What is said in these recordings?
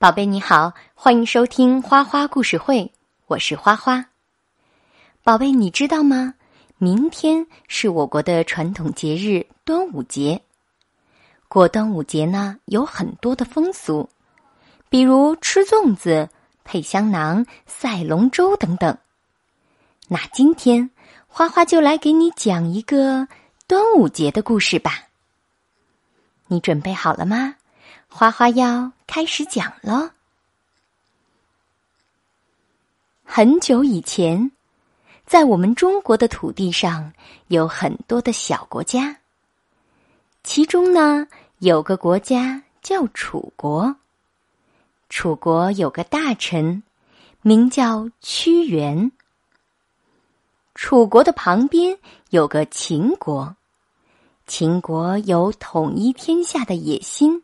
宝贝你好，欢迎收听花花故事会，我是花花。宝贝，你知道吗？明天是我国的传统节日端午节。过端午节呢，有很多的风俗，比如吃粽子、配香囊、赛龙舟等等。那今天花花就来给你讲一个端午节的故事吧。你准备好了吗？花花要开始讲了。很久以前，在我们中国的土地上有很多的小国家，其中呢有个国家叫楚国。楚国有个大臣，名叫屈原。楚国的旁边有个秦国。秦国有统一天下的野心，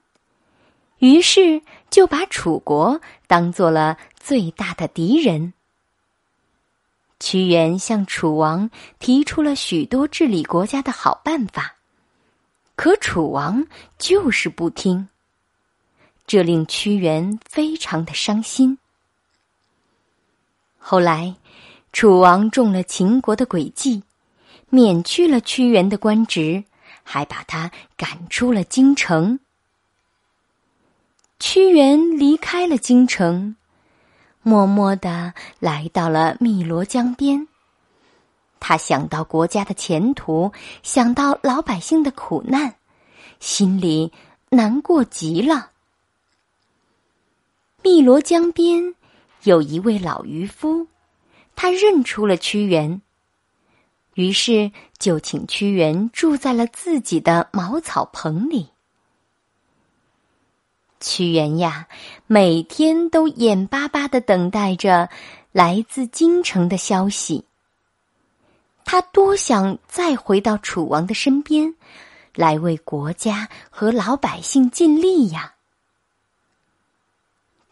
于是就把楚国当做了最大的敌人。屈原向楚王提出了许多治理国家的好办法，可楚王就是不听，这令屈原非常的伤心。后来，楚王中了秦国的诡计，免去了屈原的官职。还把他赶出了京城。屈原离开了京城，默默的来到了汨罗江边。他想到国家的前途，想到老百姓的苦难，心里难过极了。汨罗江边有一位老渔夫，他认出了屈原。于是就请屈原住在了自己的茅草棚里。屈原呀，每天都眼巴巴的等待着来自京城的消息。他多想再回到楚王的身边，来为国家和老百姓尽力呀。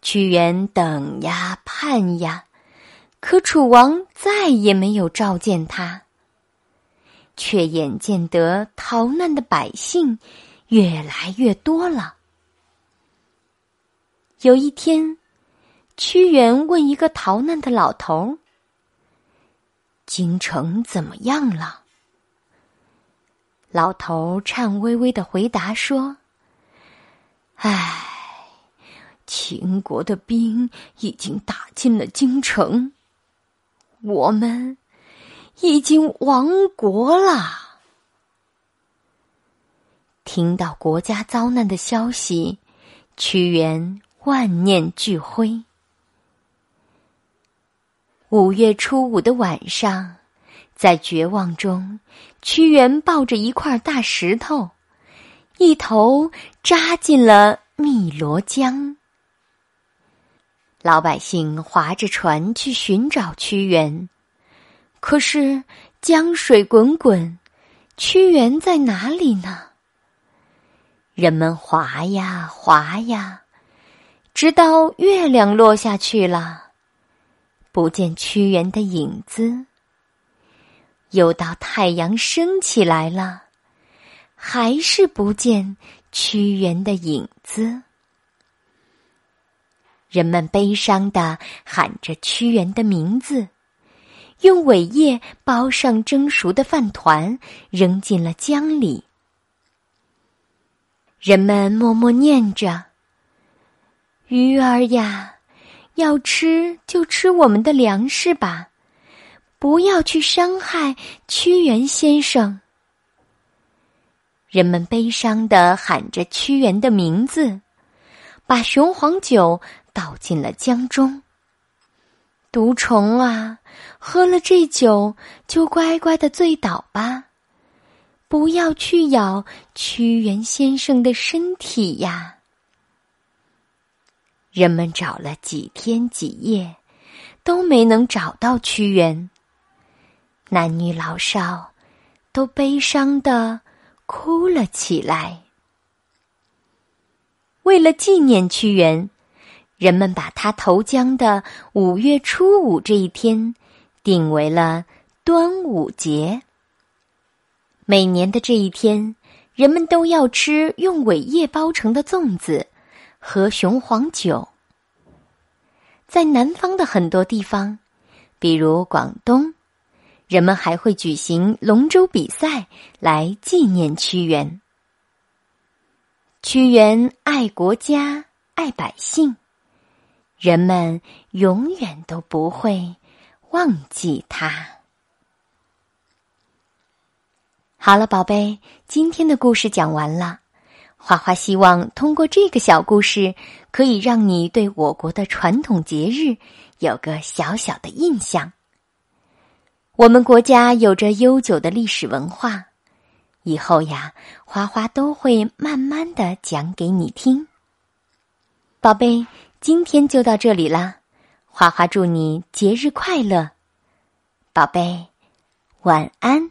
屈原等呀盼呀，可楚王再也没有召见他。却眼见得逃难的百姓越来越多了。有一天，屈原问一个逃难的老头：“京城怎么样了？”老头颤巍巍的回答说：“唉，秦国的兵已经打进了京城，我们……”已经亡国了。听到国家遭难的消息，屈原万念俱灰。五月初五的晚上，在绝望中，屈原抱着一块大石头，一头扎进了汨罗江。老百姓划着船去寻找屈原。可是江水滚滚，屈原在哪里呢？人们划呀划呀，直到月亮落下去了，不见屈原的影子。又到太阳升起来了，还是不见屈原的影子。人们悲伤的喊着屈原的名字。用苇叶包上蒸熟的饭团，扔进了江里。人们默默念着：“鱼儿呀，要吃就吃我们的粮食吧，不要去伤害屈原先生。”人们悲伤的喊着屈原的名字，把雄黄酒倒进了江中。毒虫啊，喝了这酒就乖乖的醉倒吧，不要去咬屈原先生的身体呀！人们找了几天几夜，都没能找到屈原。男女老少都悲伤的哭了起来。为了纪念屈原。人们把他投江的五月初五这一天定为了端午节。每年的这一天，人们都要吃用苇叶包成的粽子，和雄黄酒。在南方的很多地方，比如广东，人们还会举行龙舟比赛来纪念屈原。屈原爱国家，爱百姓，人们永远都不会忘记他。好了，宝贝，今天的故事讲完了。花花希望通过这个小故事，可以让你对我国的传统节日有个小小的印象。我们国家有着悠久的历史文化，以后呀，花花都会慢慢的讲给你听。宝贝，今天就到这里啦，花花祝你节日快乐，宝贝，晚安。